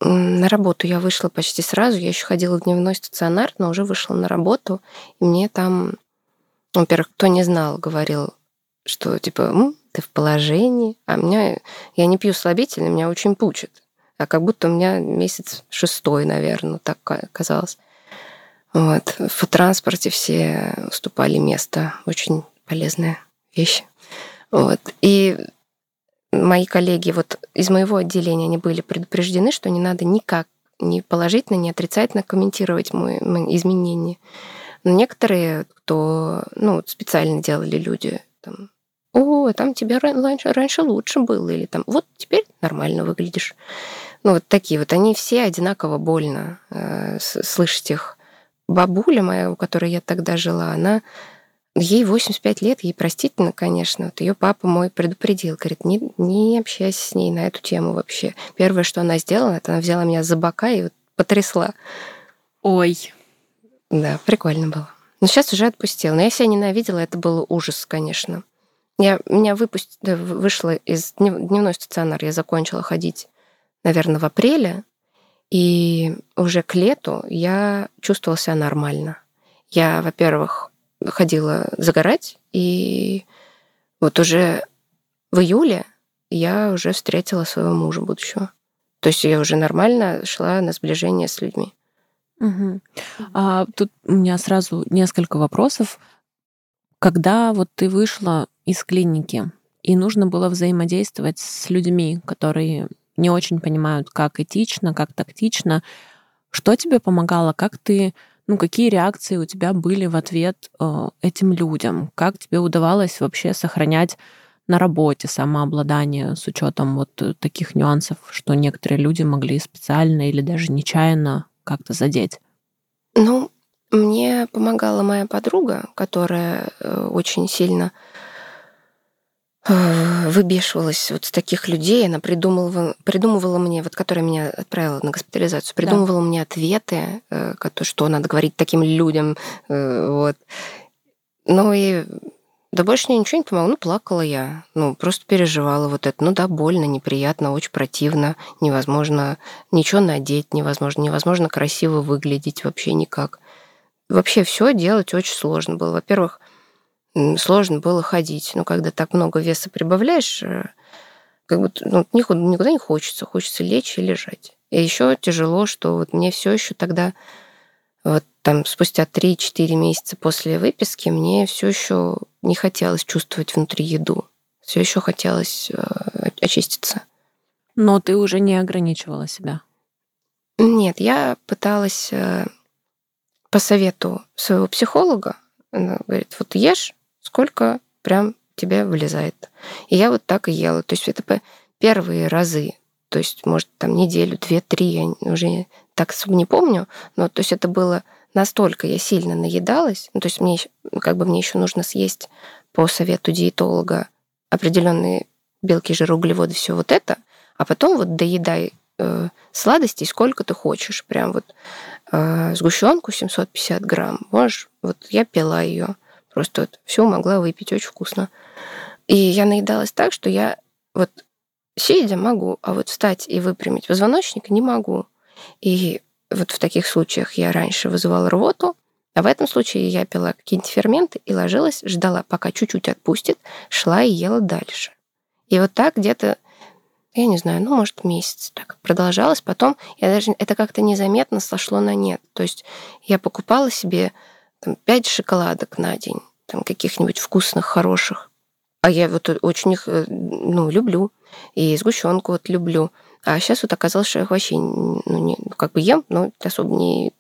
На работу я вышла почти сразу. Я еще ходила в дневной стационар, но уже вышла на работу. И мне там, во-первых, кто не знал, говорил, что типа, М, ты в положении. А меня, я не пью слабительный, меня очень пучит. А как будто у меня месяц шестой, наверное, так казалось. Вот. В транспорте все уступали место. Очень полезная вещь. Вот. И мои коллеги вот из моего отделения, они были предупреждены, что не надо никак ни положительно, ни отрицательно комментировать мои, изменения. Но некоторые, кто ну, специально делали люди, там, о, там тебе раньше, раньше лучше было, или там, вот теперь нормально выглядишь. Ну, вот такие вот, они все одинаково больно э, слышать их. Бабуля моя, у которой я тогда жила, она Ей 85 лет, ей простительно, конечно. Вот ее папа мой предупредил, говорит, не, не общайся с ней на эту тему вообще. Первое, что она сделала, это она взяла меня за бока и вот потрясла. Ой. Да, прикольно было. Но сейчас уже отпустила. Но я себя ненавидела, это был ужас, конечно. Я, меня выпуст... вышла из дневной стационар, я закончила ходить, наверное, в апреле, и уже к лету я чувствовала себя нормально. Я, во-первых, ходила загорать, и вот уже в июле я уже встретила своего мужа будущего. То есть я уже нормально шла на сближение с людьми. Угу. А, тут у меня сразу несколько вопросов. Когда вот ты вышла из клиники, и нужно было взаимодействовать с людьми, которые не очень понимают, как этично, как тактично, что тебе помогало, как ты ну, какие реакции у тебя были в ответ э, этим людям? Как тебе удавалось вообще сохранять на работе самообладание с учетом вот э, таких нюансов, что некоторые люди могли специально или даже нечаянно как-то задеть? Ну, мне помогала моя подруга, которая э, очень сильно выбешивалась вот с таких людей. Она придумывала, придумывала мне, вот которая меня отправила на госпитализацию, придумывала да. мне ответы, э, что надо говорить таким людям. Э, вот. Ну и да больше мне ничего не помогло. Ну, плакала я. Ну, просто переживала вот это. Ну да, больно, неприятно, очень противно. Невозможно ничего надеть, невозможно. Невозможно красиво выглядеть вообще никак. Вообще все делать очень сложно было. Во-первых, сложно было ходить. Но когда так много веса прибавляешь, э, как бы ну, никуда, никуда не хочется. Хочется лечь и лежать. И еще тяжело, что вот мне все еще тогда, вот там спустя 3-4 месяца после выписки, мне все еще не хотелось чувствовать внутри еду. Все еще хотелось э, очиститься. Но ты уже не ограничивала себя. Нет, я пыталась э, по совету своего психолога, она говорит, вот ешь, сколько прям тебе вылезает. И я вот так и ела. То есть это первые разы. То есть, может, там неделю, две, три, я уже так не помню, но то есть это было настолько я сильно наедалась, ну, то есть мне как бы мне еще нужно съесть по совету диетолога определенные белки, жиры, углеводы, все вот это, а потом вот доедай э, сладостей сколько ты хочешь. Прям вот э, сгущенку 750 грамм. Можешь, вот я пила ее. Просто вот все могла выпить, очень вкусно. И я наедалась так, что я вот сидя могу, а вот встать и выпрямить позвоночник не могу. И вот в таких случаях я раньше вызывала рвоту, а в этом случае я пила какие-нибудь ферменты и ложилась, ждала, пока чуть-чуть отпустит, шла и ела дальше. И вот так где-то, я не знаю, ну, может, месяц так продолжалось. Потом я даже это как-то незаметно сошло на нет. То есть я покупала себе там, 5 шоколадок на день, там каких-нибудь вкусных, хороших. А я вот очень их, э, ну, люблю. И сгущенку вот люблю. А сейчас вот оказалось, что я их вообще, ну, не, ну, как бы ем, но особо не,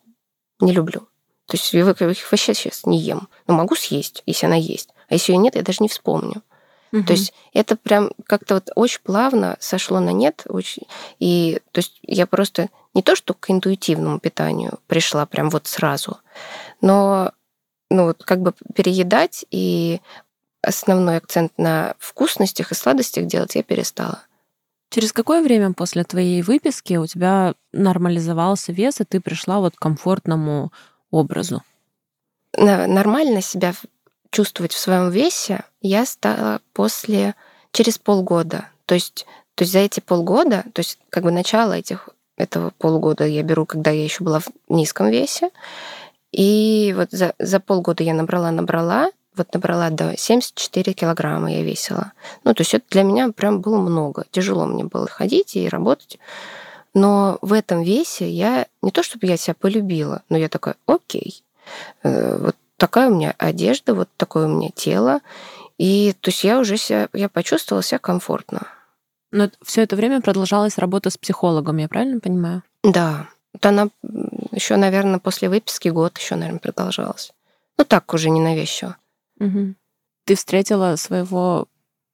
не люблю. То есть я их вообще сейчас не ем. Но могу съесть, если она есть. А если ее нет, я даже не вспомню. Угу. То есть это прям как-то вот очень плавно сошло на нет. Очень... И то есть я просто не то, что к интуитивному питанию пришла прям вот сразу, но ну вот как бы переедать и основной акцент на вкусностях и сладостях делать я перестала. Через какое время после твоей выписки у тебя нормализовался вес, и ты пришла вот к комфортному образу? Нормально себя чувствовать в своем весе я стала после через полгода. То есть, то есть за эти полгода, то есть как бы начало этих этого полгода я беру, когда я еще была в низком весе. И вот за, за полгода я набрала, набрала, вот набрала до 74 килограмма я весила. Ну, то есть это для меня прям было много. Тяжело мне было ходить и работать. Но в этом весе я не то чтобы я себя полюбила, но я такая, окей, э, вот такая у меня одежда, вот такое у меня тело. И то есть я уже себя, я почувствовала себя комфортно. Но все это время продолжалась работа с психологом, я правильно понимаю? Да. Вот она еще, наверное, после выписки год еще, наверное, продолжалась. Ну так уже ненавязчиво. Угу. Ты встретила своего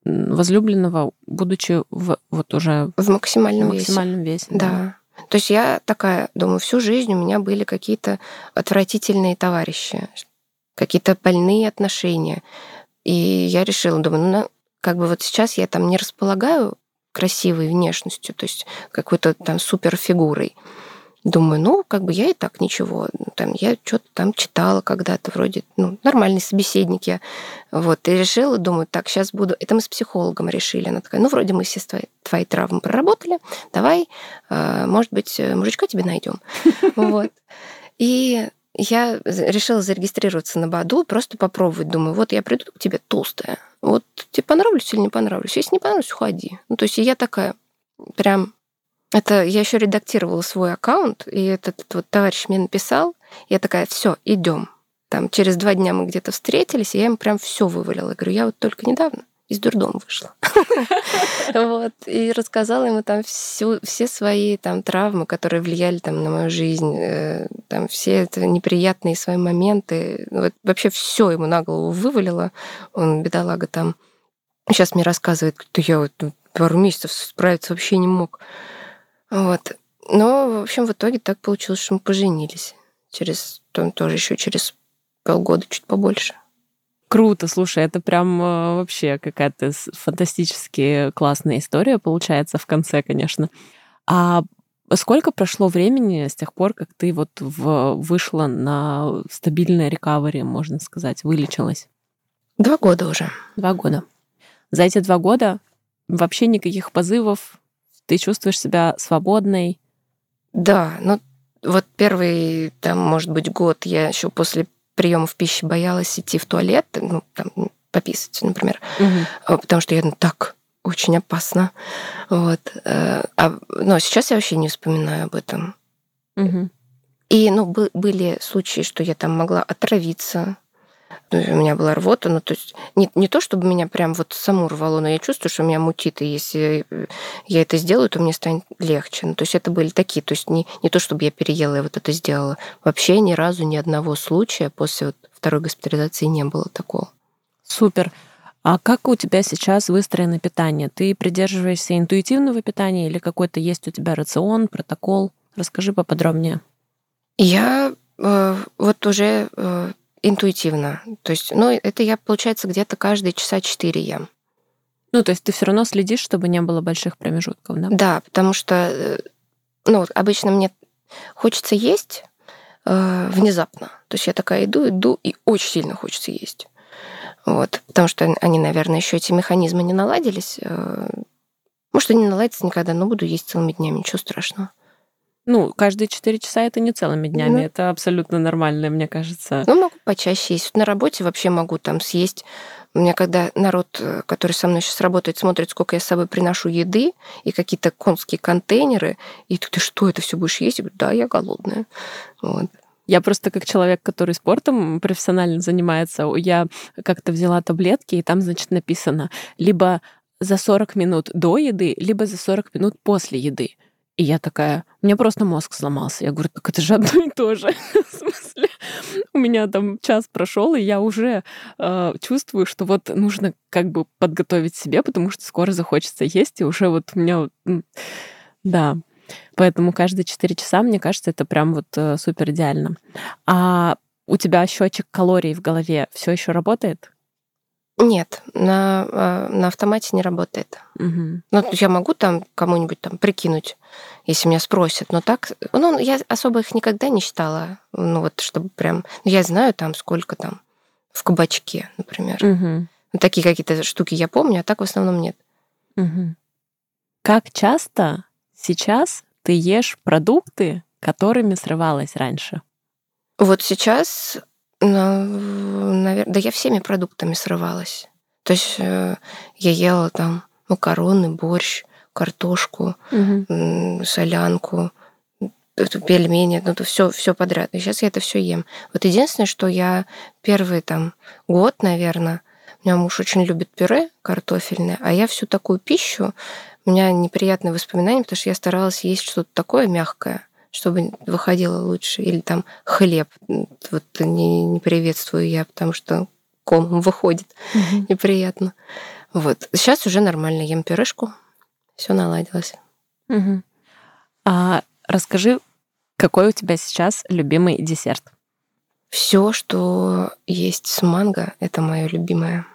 возлюбленного, будучи в, вот уже в максимальном, в максимальном весе. весе да. да. То есть я такая, думаю, всю жизнь у меня были какие-то отвратительные товарищи, какие-то больные отношения. И я решила, думаю, ну, как бы вот сейчас я там не располагаю красивой внешностью, то есть какой-то там суперфигурой. Думаю, ну, как бы я и так ничего. Там, я что-то там читала когда-то, вроде, ну, нормальный собеседник я. Вот, и решила, думаю, так, сейчас буду... Это мы с психологом решили. Она такая, ну, вроде мы все твои, твои травмы проработали, давай, а, может быть, мужичка тебе найдем. Вот. И я решила зарегистрироваться на Баду, просто попробовать. Думаю, вот я приду к тебе толстая. Вот тебе понравлюсь или не понравлюсь? Если не понравлюсь, уходи. Ну, то есть я такая прям... Это я еще редактировала свой аккаунт, и этот, этот вот товарищ мне написал. Я такая, все, идем. Там через два дня мы где-то встретились, и я ему прям все вывалила. Я говорю, я вот только недавно из дурдома вышла. вот. И рассказала ему там всю, все свои там травмы, которые влияли там на мою жизнь, э, там все это неприятные свои моменты. Вот вообще все ему на голову вывалила. Он, бедолага, там сейчас мне рассказывает, что я вот пару месяцев справиться вообще не мог. Вот. Но, в общем, в итоге так получилось, что мы поженились. Через, тоже еще через полгода, чуть побольше. Круто, слушай, это прям э, вообще какая-то фантастически классная история получается в конце, конечно. А сколько прошло времени с тех пор, как ты вот в, вышла на стабильное рекавери, можно сказать, вылечилась? Два года уже. Два года. За эти два года вообще никаких позывов, ты чувствуешь себя свободной? Да, ну вот первый, там, может быть, год я еще после приемов пищи боялась идти в туалет, ну, там, пописать, например, угу. потому что я ну, так очень опасно. Вот. Э, а, но сейчас я вообще не вспоминаю об этом. Угу. И ну, были случаи, что я там могла отравиться, ну, у меня была рвота, ну, то есть не, не то, чтобы меня прям вот саму рвало, но я чувствую, что меня мутит, и если я это сделаю, то мне станет легче. Ну, то есть это были такие, то есть не, не то, чтобы я переела и вот это сделала. Вообще ни разу ни одного случая после вот второй госпитализации не было такого. Супер. А как у тебя сейчас выстроено питание? Ты придерживаешься интуитивного питания или какой-то есть у тебя рацион, протокол? Расскажи поподробнее. Я э, вот уже э, интуитивно. То есть, ну, это я, получается, где-то каждые часа четыре ем. Ну, то есть ты все равно следишь, чтобы не было больших промежутков, да? Да, потому что, э, ну, обычно мне хочется есть э, внезапно. То есть я такая иду, иду, и очень сильно хочется есть. Вот, потому что они, наверное, еще эти механизмы не наладились. Э, может, они наладятся никогда, но буду есть целыми днями, ничего страшного. Ну, каждые четыре часа это не целыми днями, ну, это абсолютно нормально, мне кажется. Ну, могу почаще есть. На работе вообще могу там съесть. У меня когда народ, э, который со мной сейчас работает, смотрит, сколько я с собой приношу еды и какие-то конские контейнеры, и ты, ты что, это все будешь есть? Я говорю, да, я голодная. Вот. Я просто как человек, который спортом профессионально занимается, я как-то взяла таблетки, и там, значит, написано либо за 40 минут до еды, либо за 40 минут после еды. И я такая, у меня просто мозг сломался. Я говорю, так это же одно и то же. В смысле, у меня там час прошел, и я уже э, чувствую, что вот нужно как бы подготовить себе, потому что скоро захочется есть, и уже вот у меня да. Поэтому каждые 4 часа, мне кажется, это прям вот э, супер идеально. А у тебя счетчик калорий в голове все еще работает? Нет, на, а, на автомате не работает. Угу. Ну, я могу там кому-нибудь там прикинуть, если меня спросят, но так, ну, я особо их никогда не считала, ну, вот, чтобы прям, ну, я знаю там, сколько там в кабачке, например. Угу. Такие какие-то штуки я помню, а так в основном нет. Угу. Как часто сейчас ты ешь продукты, которыми срывалась раньше? Вот сейчас наверное, да я всеми продуктами срывалась. То есть э, я ела там макароны, борщ, картошку, угу. солянку, пельмени, ну, то все, все подряд. И сейчас я это все ем. Вот единственное, что я первый там год, наверное, у меня муж очень любит пюре картофельное, а я всю такую пищу, у меня неприятные воспоминания, потому что я старалась есть что-то такое мягкое чтобы выходило лучше. Или там хлеб. Вот не, не приветствую я, потому что комом выходит. Угу. Неприятно. Вот. Сейчас уже нормально ем пюрешку. Все наладилось. Угу. А расскажи, какой у тебя сейчас любимый десерт? Все, что есть с манго, это мое любимое.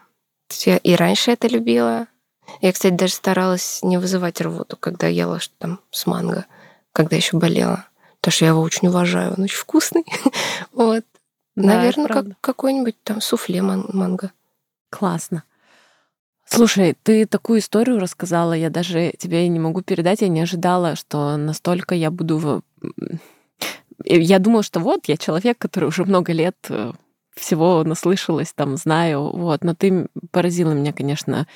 Я и раньше это любила. Я, кстати, даже старалась не вызывать рвоту, когда ела что там с манго, когда еще болела потому что я его очень уважаю, он очень вкусный. вот. Да, Наверное, как, какой-нибудь там суфле манго. Классно. Слушай, ты такую историю рассказала, я даже тебе не могу передать, я не ожидала, что настолько я буду... Я думала, что вот, я человек, который уже много лет э, всего наслышалась, там, знаю, вот, но ты поразила меня, конечно,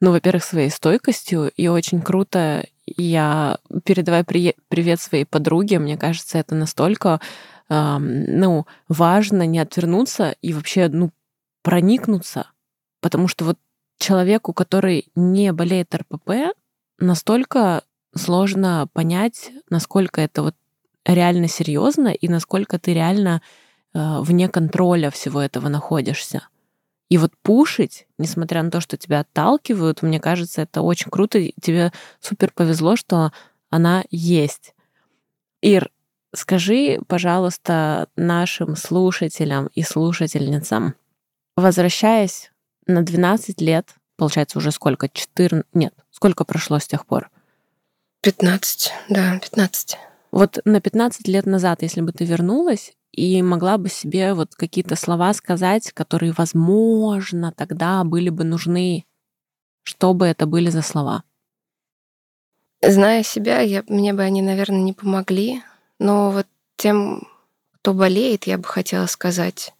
ну, во-первых, своей стойкостью, и очень круто я передавая при... привет своей подруге, мне кажется, это настолько э, ну, важно не отвернуться и вообще ну, проникнуться. Потому что вот человеку, который не болеет РПП, настолько сложно понять, насколько это вот реально серьезно и насколько ты реально э, вне контроля всего этого находишься. И вот пушить, несмотря на то, что тебя отталкивают, мне кажется, это очень круто. Тебе супер повезло, что она есть. Ир, скажи, пожалуйста, нашим слушателям и слушательницам, возвращаясь на 12 лет, получается уже сколько? 14? Нет, сколько прошло с тех пор? 15, да, 15. Вот на 15 лет назад, если бы ты вернулась, и могла бы себе вот какие-то слова сказать, которые, возможно, тогда были бы нужны. Что бы это были за слова? Зная себя, я, мне бы они, наверное, не помогли. Но вот тем, кто болеет, я бы хотела сказать,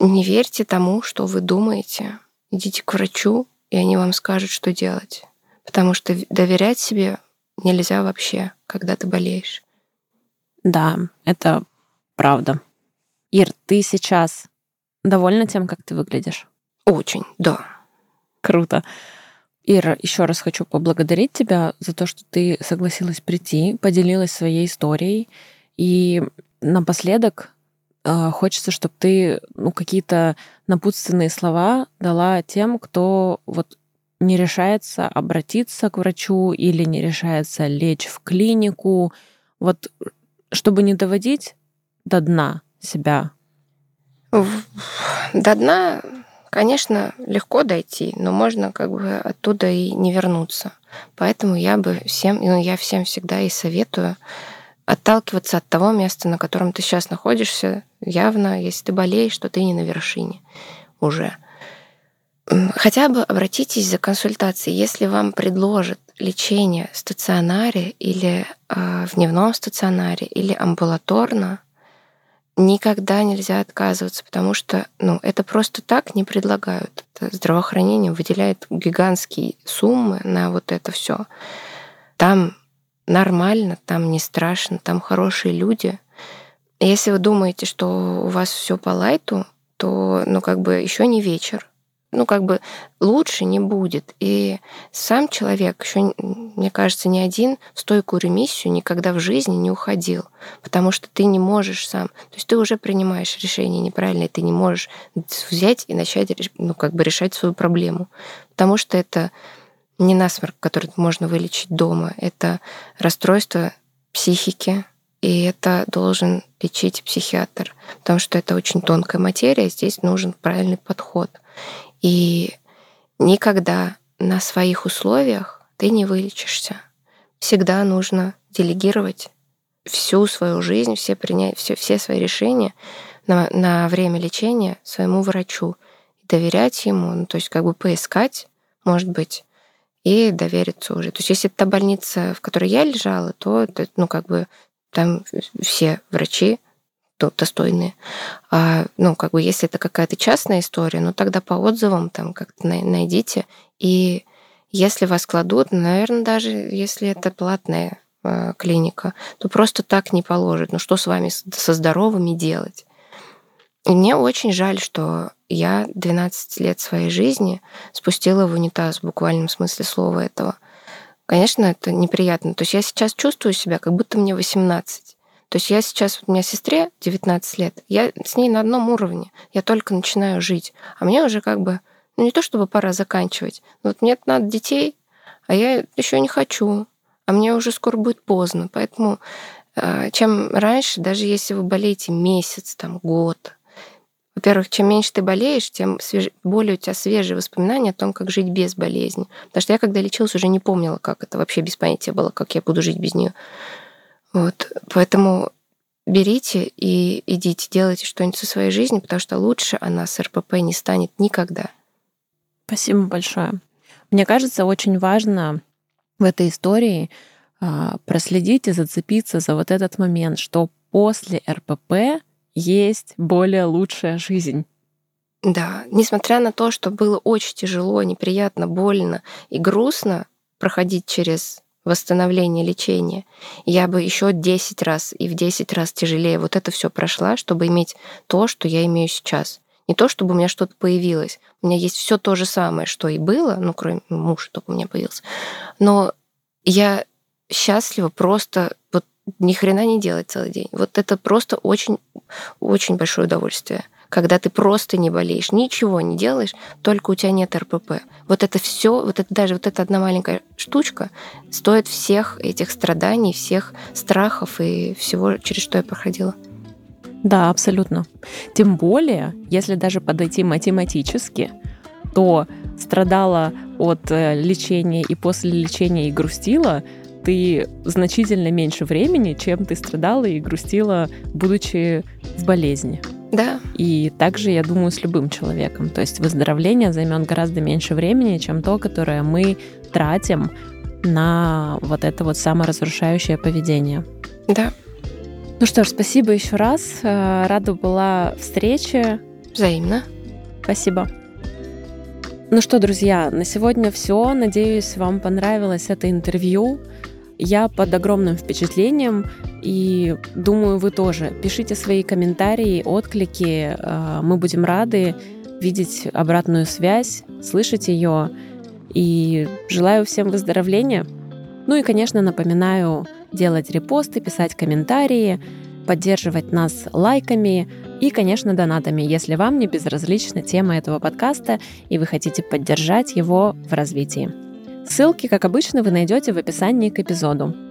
не верьте тому, что вы думаете. Идите к врачу, и они вам скажут, что делать. Потому что доверять себе нельзя вообще, когда ты болеешь. Да, это правда. Ир, ты сейчас довольна тем, как ты выглядишь? Очень, да. Круто. Ира, еще раз хочу поблагодарить тебя за то, что ты согласилась прийти, поделилась своей историей. И напоследок э, хочется, чтобы ты ну, какие-то напутственные слова дала тем, кто вот не решается обратиться к врачу или не решается лечь в клинику. Вот чтобы не доводить до дна себя? До дна Конечно, легко дойти, но можно как бы оттуда и не вернуться. Поэтому я бы всем, ну, я всем всегда и советую отталкиваться от того места, на котором ты сейчас находишься, явно, если ты болеешь, что ты не на вершине уже. Хотя бы обратитесь за консультацией, если вам предложат лечение в стационаре или э, в дневном стационаре или амбулаторно, никогда нельзя отказываться, потому что ну, это просто так не предлагают. Это здравоохранение выделяет гигантские суммы на вот это все. Там нормально, там не страшно, там хорошие люди. Если вы думаете, что у вас все по лайту, то, ну, как бы еще не вечер ну, как бы лучше не будет. И сам человек еще, мне кажется, ни один в стойкую ремиссию никогда в жизни не уходил, потому что ты не можешь сам. То есть ты уже принимаешь решение неправильное, ты не можешь взять и начать, ну, как бы решать свою проблему, потому что это не насморк, который можно вылечить дома, это расстройство психики, и это должен лечить психиатр, потому что это очень тонкая материя, здесь нужен правильный подход. И никогда на своих условиях ты не вылечишься. Всегда нужно делегировать всю свою жизнь, все, принять, все, все свои решения на, на время лечения своему врачу. Доверять ему, ну, то есть как бы поискать, может быть, и довериться уже. То есть если это та больница, в которой я лежала, то, ну, как бы там все врачи достойные. А, ну, как бы, если это какая-то частная история, ну, тогда по отзывам там как-то найдите. И если вас кладут, наверное, даже если это платная э, клиника, то просто так не положат. Ну, что с вами, со здоровыми делать? И мне очень жаль, что я 12 лет своей жизни спустила в унитаз в буквальном смысле слова этого. Конечно, это неприятно. То есть я сейчас чувствую себя, как будто мне 18. То есть я сейчас, у меня сестре 19 лет, я с ней на одном уровне, я только начинаю жить, а мне уже как бы, ну не то чтобы пора заканчивать, но вот мне надо детей, а я еще не хочу, а мне уже скоро будет поздно, поэтому э, чем раньше, даже если вы болеете месяц, там, год, во-первых, чем меньше ты болеешь, тем свеж... более у тебя свежие воспоминания о том, как жить без болезни. Потому что я, когда лечилась, уже не помнила, как это вообще без понятия было, как я буду жить без нее. Вот. Поэтому берите и идите, делайте что-нибудь со своей жизнью, потому что лучше она с РПП не станет никогда. Спасибо большое. Мне кажется, очень важно в этой истории а, проследить и зацепиться за вот этот момент, что после РПП есть более лучшая жизнь. Да, несмотря на то, что было очень тяжело, неприятно, больно и грустно проходить через восстановления, лечения, я бы еще 10 раз и в 10 раз тяжелее вот это все прошла, чтобы иметь то, что я имею сейчас. Не то, чтобы у меня что-то появилось. У меня есть все то же самое, что и было, ну, кроме мужа только у меня появился. Но я счастлива просто вот ни хрена не делать целый день. Вот это просто очень, очень большое удовольствие когда ты просто не болеешь, ничего не делаешь, только у тебя нет РПП. Вот это все, вот это даже вот эта одна маленькая штучка стоит всех этих страданий, всех страхов и всего, через что я проходила. Да, абсолютно. Тем более, если даже подойти математически, то страдала от э, лечения и после лечения и грустила ты значительно меньше времени, чем ты страдала и грустила, будучи в болезни. Да. И также, я думаю, с любым человеком. То есть выздоровление займет гораздо меньше времени, чем то, которое мы тратим на вот это вот саморазрушающее поведение. Да. Ну что ж, спасибо еще раз. Э, рада была встрече. Взаимно. Спасибо. Ну что, друзья, на сегодня все. Надеюсь, вам понравилось это интервью. Я под огромным впечатлением и думаю, вы тоже. Пишите свои комментарии, отклики. Э, мы будем рады видеть обратную связь, слышать ее. И желаю всем выздоровления. Ну и, конечно, напоминаю делать репосты, писать комментарии, поддерживать нас лайками и, конечно, донатами, если вам не безразлична тема этого подкаста и вы хотите поддержать его в развитии. Ссылки, как обычно, вы найдете в описании к эпизоду.